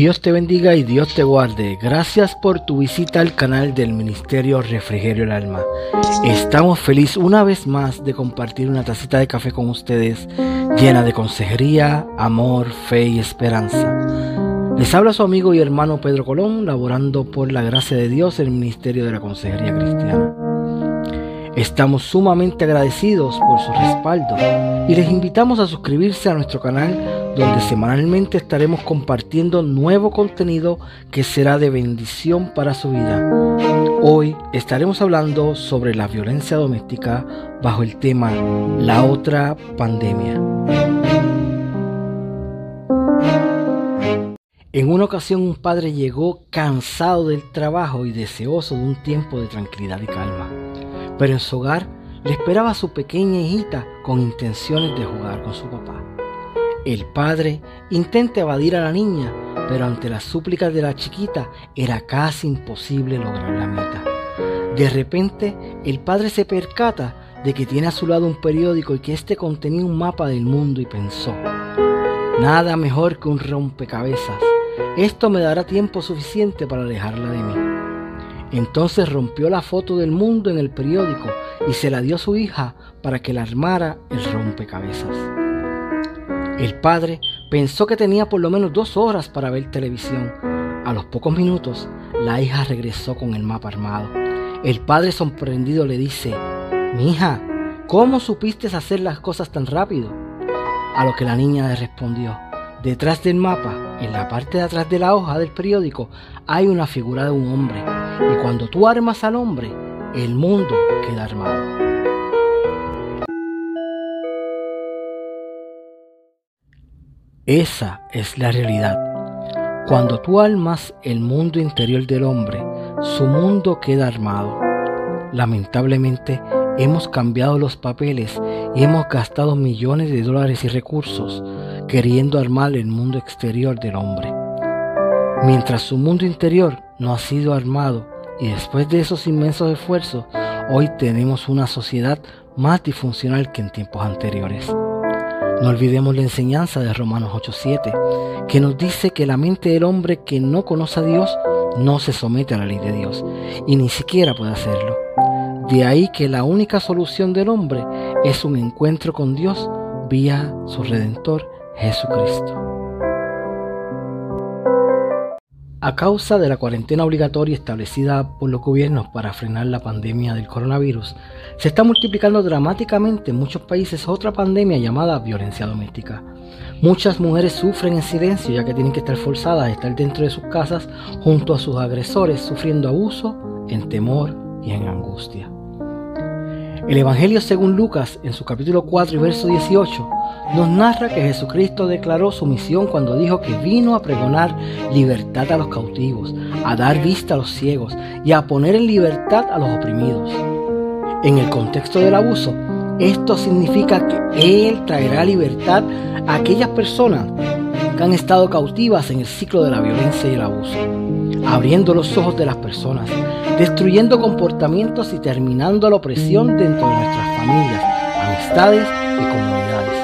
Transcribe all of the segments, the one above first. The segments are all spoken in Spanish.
Dios te bendiga y Dios te guarde. Gracias por tu visita al canal del Ministerio Refrigerio el Alma. Estamos felices una vez más de compartir una tacita de café con ustedes llena de consejería, amor, fe y esperanza. Les habla su amigo y hermano Pedro Colón, laborando por la gracia de Dios en el Ministerio de la Consejería Cristiana. Estamos sumamente agradecidos por su respaldo y les invitamos a suscribirse a nuestro canal donde semanalmente estaremos compartiendo nuevo contenido que será de bendición para su vida. Hoy estaremos hablando sobre la violencia doméstica bajo el tema La otra pandemia. En una ocasión un padre llegó cansado del trabajo y deseoso de un tiempo de tranquilidad y calma, pero en su hogar le esperaba a su pequeña hijita con intenciones de jugar con su papá. El padre intenta evadir a la niña, pero ante las súplicas de la chiquita era casi imposible lograr la meta. De repente, el padre se percata de que tiene a su lado un periódico y que éste contenía un mapa del mundo y pensó, nada mejor que un rompecabezas. Esto me dará tiempo suficiente para alejarla de mí. Entonces rompió la foto del mundo en el periódico y se la dio a su hija para que la armara el rompecabezas. El padre pensó que tenía por lo menos dos horas para ver televisión. A los pocos minutos, la hija regresó con el mapa armado. El padre sorprendido le dice, mi hija, ¿cómo supiste hacer las cosas tan rápido? A lo que la niña le respondió, detrás del mapa, en la parte de atrás de la hoja del periódico, hay una figura de un hombre. Y cuando tú armas al hombre, el mundo queda armado. Esa es la realidad. Cuando tú almas el mundo interior del hombre, su mundo queda armado. Lamentablemente, hemos cambiado los papeles y hemos gastado millones de dólares y recursos queriendo armar el mundo exterior del hombre. Mientras su mundo interior no ha sido armado y después de esos inmensos esfuerzos, hoy tenemos una sociedad más disfuncional que en tiempos anteriores. No olvidemos la enseñanza de Romanos 8:7, que nos dice que la mente del hombre que no conoce a Dios no se somete a la ley de Dios y ni siquiera puede hacerlo. De ahí que la única solución del hombre es un encuentro con Dios vía su Redentor Jesucristo. A causa de la cuarentena obligatoria establecida por los gobiernos para frenar la pandemia del coronavirus, se está multiplicando dramáticamente en muchos países otra pandemia llamada violencia doméstica. Muchas mujeres sufren en silencio ya que tienen que estar forzadas a estar dentro de sus casas junto a sus agresores sufriendo abuso en temor y en angustia. El Evangelio según Lucas, en su capítulo 4 y verso 18, nos narra que Jesucristo declaró su misión cuando dijo que vino a pregonar libertad a los cautivos, a dar vista a los ciegos y a poner en libertad a los oprimidos. En el contexto del abuso, esto significa que Él traerá libertad a aquellas personas que han estado cautivas en el ciclo de la violencia y el abuso, abriendo los ojos de las personas destruyendo comportamientos y terminando la opresión dentro de nuestras familias, amistades y comunidades.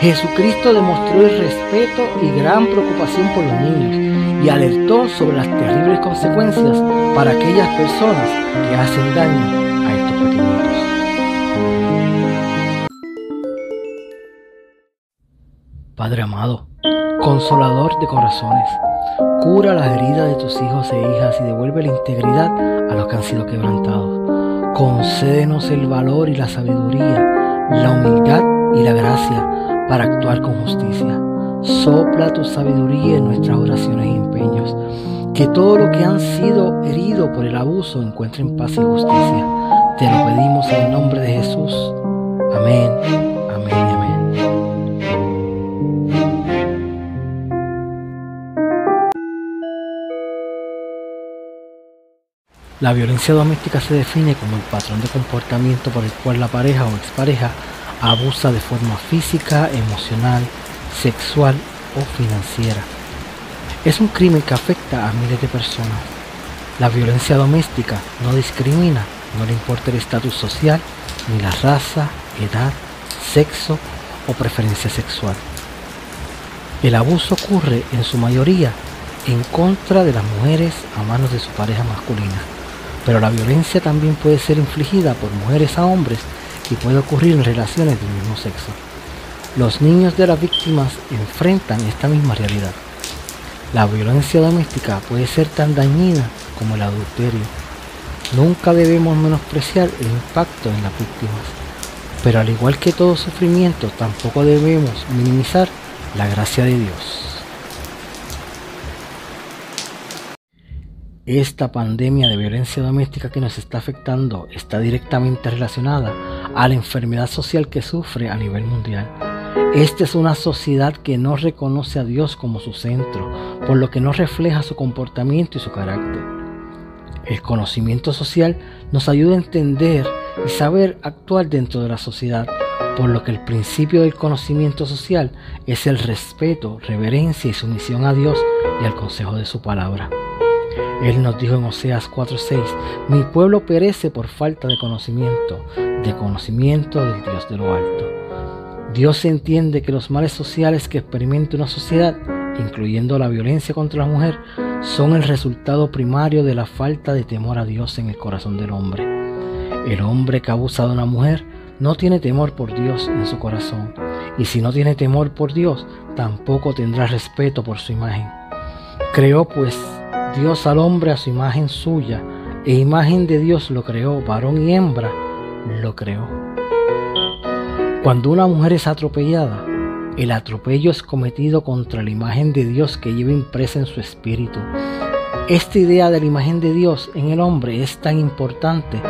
Jesucristo demostró el respeto y gran preocupación por los niños y alertó sobre las terribles consecuencias para aquellas personas que hacen daño a estos pequeñitos. Padre amado, consolador de corazones, Cura las heridas de tus hijos e hijas y devuelve la integridad a los que han sido quebrantados. Concédenos el valor y la sabiduría, la humildad y la gracia para actuar con justicia. Sopla tu sabiduría en nuestras oraciones y empeños. Que todo lo que han sido heridos por el abuso encuentren paz y justicia. Te lo pedimos en el nombre de Jesús. Amén, La violencia doméstica se define como el patrón de comportamiento por el cual la pareja o expareja abusa de forma física, emocional, sexual o financiera. Es un crimen que afecta a miles de personas. La violencia doméstica no discrimina, no le importa el estatus social, ni la raza, edad, sexo o preferencia sexual. El abuso ocurre en su mayoría en contra de las mujeres a manos de su pareja masculina. Pero la violencia también puede ser infligida por mujeres a hombres y puede ocurrir en relaciones del mismo sexo. Los niños de las víctimas enfrentan esta misma realidad. La violencia doméstica puede ser tan dañina como el adulterio. Nunca debemos menospreciar el impacto en las víctimas, pero al igual que todo sufrimiento, tampoco debemos minimizar la gracia de Dios. Esta pandemia de violencia doméstica que nos está afectando está directamente relacionada a la enfermedad social que sufre a nivel mundial. Esta es una sociedad que no reconoce a Dios como su centro, por lo que no refleja su comportamiento y su carácter. El conocimiento social nos ayuda a entender y saber actuar dentro de la sociedad, por lo que el principio del conocimiento social es el respeto, reverencia y sumisión a Dios y al consejo de su palabra. Él nos dijo en Oseas 4:6, mi pueblo perece por falta de conocimiento, de conocimiento del Dios de lo alto. Dios entiende que los males sociales que experimenta una sociedad, incluyendo la violencia contra la mujer, son el resultado primario de la falta de temor a Dios en el corazón del hombre. El hombre que abusa de una mujer no tiene temor por Dios en su corazón, y si no tiene temor por Dios, tampoco tendrá respeto por su imagen. Creó pues Dios al hombre a su imagen suya, e imagen de Dios lo creó, varón y hembra lo creó. Cuando una mujer es atropellada, el atropello es cometido contra la imagen de Dios que lleva impresa en su espíritu. Esta idea de la imagen de Dios en el hombre es tan importante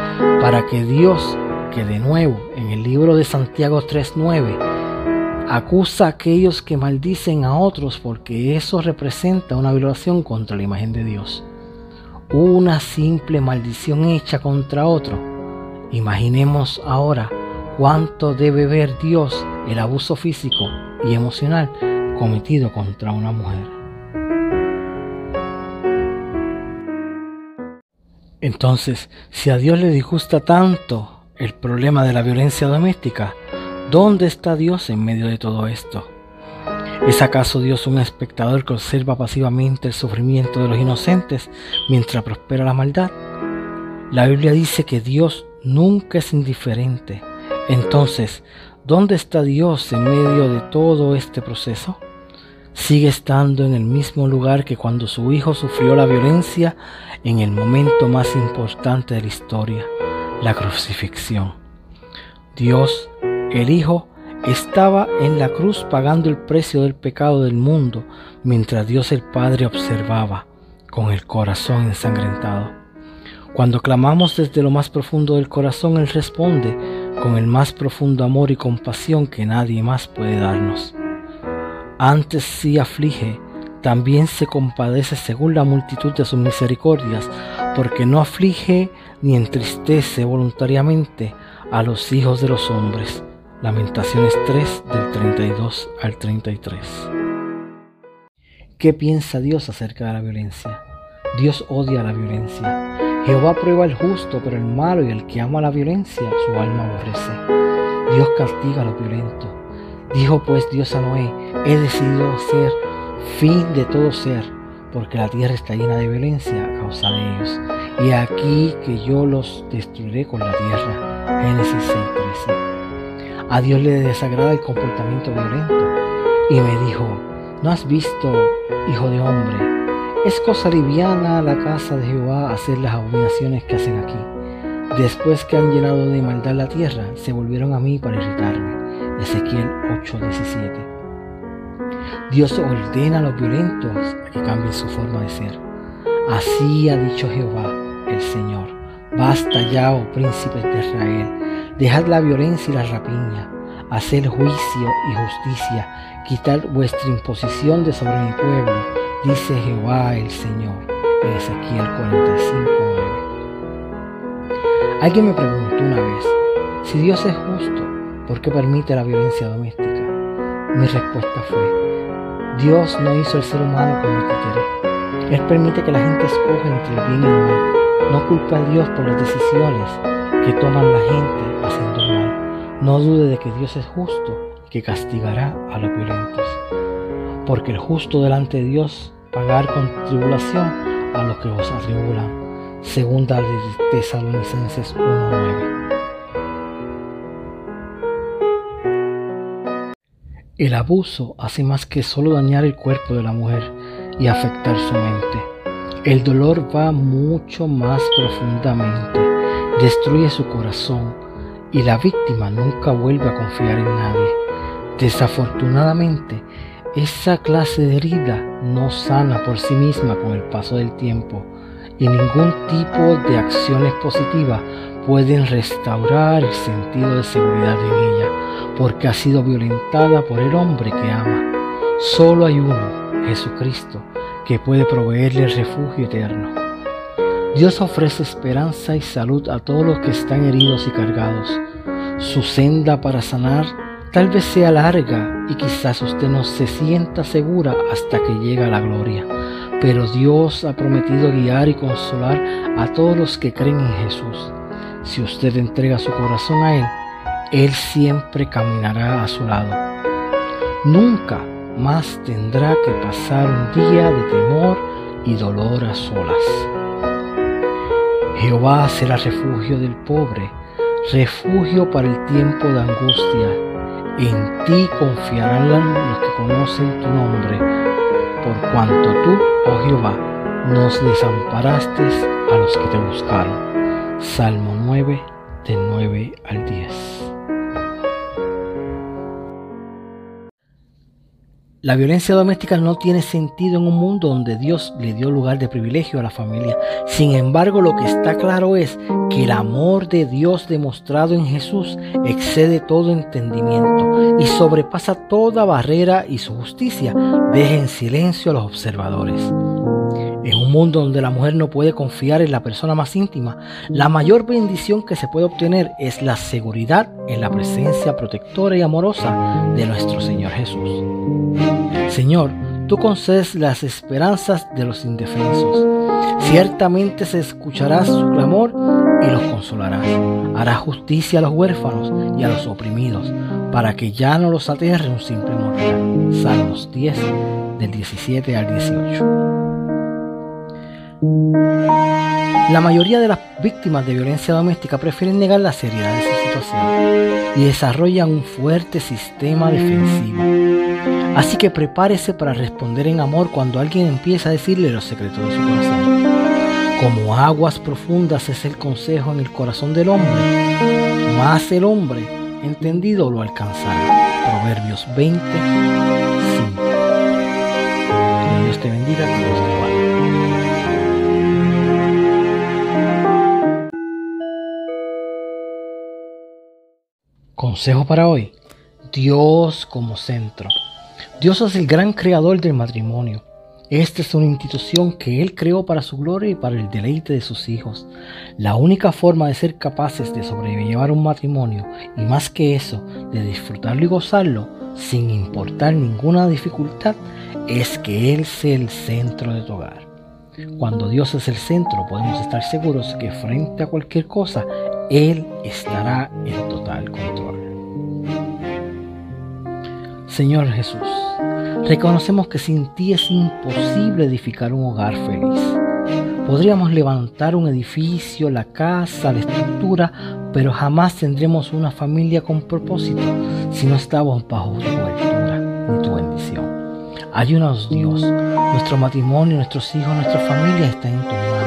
para que Dios, que de nuevo en el libro de Santiago 3.9, acusa a aquellos que maldicen a otros porque eso representa una violación contra la imagen de Dios. Una simple maldición hecha contra otro. Imaginemos ahora cuánto debe ver Dios el abuso físico y emocional cometido contra una mujer. Entonces, si a Dios le disgusta tanto el problema de la violencia doméstica, ¿Dónde está Dios en medio de todo esto? ¿Es acaso Dios un espectador que observa pasivamente el sufrimiento de los inocentes mientras prospera la maldad? La Biblia dice que Dios nunca es indiferente. Entonces, ¿dónde está Dios en medio de todo este proceso? Sigue estando en el mismo lugar que cuando su hijo sufrió la violencia en el momento más importante de la historia, la crucifixión. Dios el Hijo estaba en la cruz pagando el precio del pecado del mundo, mientras Dios el Padre observaba con el corazón ensangrentado. Cuando clamamos desde lo más profundo del corazón, Él responde con el más profundo amor y compasión que nadie más puede darnos. Antes sí aflige, también se compadece según la multitud de sus misericordias, porque no aflige ni entristece voluntariamente a los hijos de los hombres Lamentaciones 3 del 32 al 33. ¿Qué piensa Dios acerca de la violencia? Dios odia la violencia. Jehová prueba al justo, pero el malo y el que ama la violencia, su alma aborrece. Dios castiga a los violentos. Dijo pues Dios a Noé, he decidido ser fin de todo ser, porque la tierra está llena de violencia a causa de ellos. Y aquí que yo los destruiré con la tierra. Génesis 6:13. A Dios le desagrada el comportamiento violento. Y me dijo, ¿no has visto, hijo de hombre? Es cosa liviana a la casa de Jehová hacer las abominaciones que hacen aquí. Después que han llenado de maldad la tierra, se volvieron a mí para irritarme. Ezequiel 8:17. Dios ordena a los violentos a que cambien su forma de ser. Así ha dicho Jehová, el Señor. Basta ya, oh príncipes de Israel Dejad la violencia y la rapiña, hacer juicio y justicia, quitar vuestra imposición de sobre mi pueblo, dice Jehová el Señor. En Ezequiel 45, Alguien me preguntó una vez, si Dios es justo, ¿por qué permite la violencia doméstica? Mi respuesta fue, Dios no hizo el ser humano como títere. Él permite que la gente escoja entre el bien y el mal. No culpa a Dios por las decisiones que toman la gente. No dude de que Dios es justo y que castigará a los violentos. Porque el justo delante de Dios pagar con tribulación a los que os atribulan. Segunda de Tesalonicenses 1.9. El abuso hace más que solo dañar el cuerpo de la mujer y afectar su mente. El dolor va mucho más profundamente, destruye su corazón y la víctima nunca vuelve a confiar en nadie. Desafortunadamente, esa clase de herida no sana por sí misma con el paso del tiempo y ningún tipo de acciones positivas pueden restaurar el sentido de seguridad en ella porque ha sido violentada por el hombre que ama. Solo hay uno, Jesucristo, que puede proveerle refugio eterno. Dios ofrece esperanza y salud a todos los que están heridos y cargados. Su senda para sanar tal vez sea larga y quizás usted no se sienta segura hasta que llega la gloria, pero Dios ha prometido guiar y consolar a todos los que creen en Jesús. Si usted entrega su corazón a Él, Él siempre caminará a su lado. Nunca más tendrá que pasar un día de temor y dolor a solas. Jehová será refugio del pobre, refugio para el tiempo de angustia. En ti confiarán los que conocen tu nombre, por cuanto tú, oh Jehová, nos desamparaste a los que te buscaron. Salmo 9, del 9 al 10. La violencia doméstica no tiene sentido en un mundo donde Dios le dio lugar de privilegio a la familia. Sin embargo, lo que está claro es que el amor de Dios demostrado en Jesús excede todo entendimiento y sobrepasa toda barrera y su justicia deja en silencio a los observadores. En un mundo donde la mujer no puede confiar en la persona más íntima, la mayor bendición que se puede obtener es la seguridad en la presencia protectora y amorosa de nuestro Señor Jesús. Señor, tú concedes las esperanzas de los indefensos. Ciertamente se escuchará su clamor y los consolará. Hará justicia a los huérfanos y a los oprimidos, para que ya no los aterre un simple mortal. Salmos 10, del 17 al 18. La mayoría de las víctimas de violencia doméstica prefieren negar la seriedad de su situación y desarrollan un fuerte sistema defensivo. Así que prepárese para responder en amor cuando alguien empieza a decirle los secretos de su corazón. Como aguas profundas es el consejo en el corazón del hombre, más el hombre entendido lo alcanzará. Proverbios 20, 5. Que Dios te bendiga, que Dios te Consejo para hoy. Dios como centro. Dios es el gran creador del matrimonio. Esta es una institución que Él creó para su gloria y para el deleite de sus hijos. La única forma de ser capaces de sobrellevar un matrimonio y más que eso, de disfrutarlo y gozarlo sin importar ninguna dificultad, es que Él sea el centro de tu hogar. Cuando Dios es el centro, podemos estar seguros que frente a cualquier cosa, Él estará en total control. Señor Jesús, reconocemos que sin ti es imposible edificar un hogar feliz. Podríamos levantar un edificio, la casa, la estructura, pero jamás tendremos una familia con propósito si no estamos bajo tu cobertura ni tu bendición. Ayúdanos Dios, nuestro matrimonio, nuestros hijos, nuestra familia están en tu mano.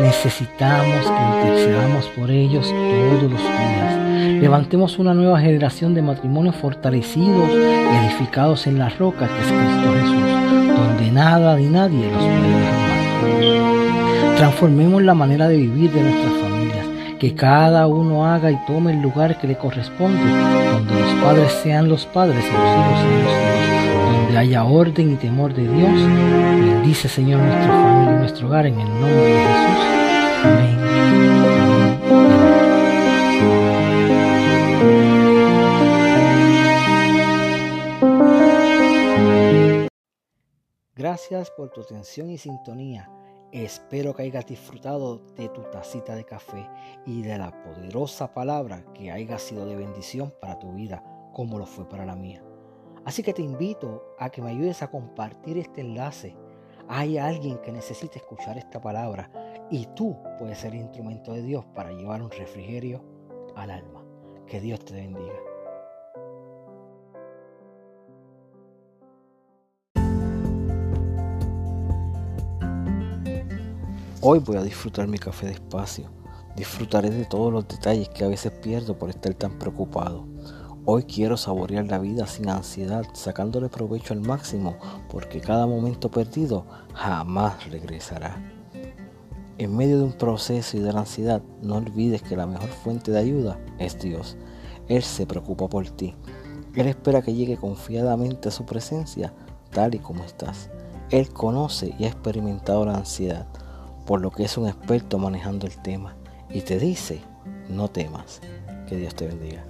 Necesitamos que intercedamos por ellos todos los días Levantemos una nueva generación de matrimonios fortalecidos y edificados en la roca que es Cristo Jesús, donde nada ni nadie los puede derrumbar. Transformemos la manera de vivir de nuestras familias, que cada uno haga y tome el lugar que le corresponde, donde los padres sean los padres y los hijos sean los hijos, haya orden y temor de Dios. Bendice Señor nuestra familia y nuestro hogar en el nombre de Jesús. Amén. Gracias por tu atención y sintonía. Espero que hayas disfrutado de tu tacita de café y de la poderosa palabra que haya sido de bendición para tu vida, como lo fue para la mía. Así que te invito a que me ayudes a compartir este enlace, Hay alguien que necesita escuchar esta palabra y tú puedes ser instrumento de Dios para llevar un refrigerio al alma. Que Dios te bendiga. Hoy voy a disfrutar mi café despacio. Disfrutaré de todos los detalles que a veces pierdo por estar tan preocupado. Hoy quiero saborear la vida sin ansiedad, sacándole provecho al máximo, porque cada momento perdido jamás regresará. En medio de un proceso y de la ansiedad, no olvides que la mejor fuente de ayuda es Dios. Él se preocupa por ti. Él espera que llegue confiadamente a su presencia tal y como estás. Él conoce y ha experimentado la ansiedad, por lo que es un experto manejando el tema y te dice, no temas. Que Dios te bendiga.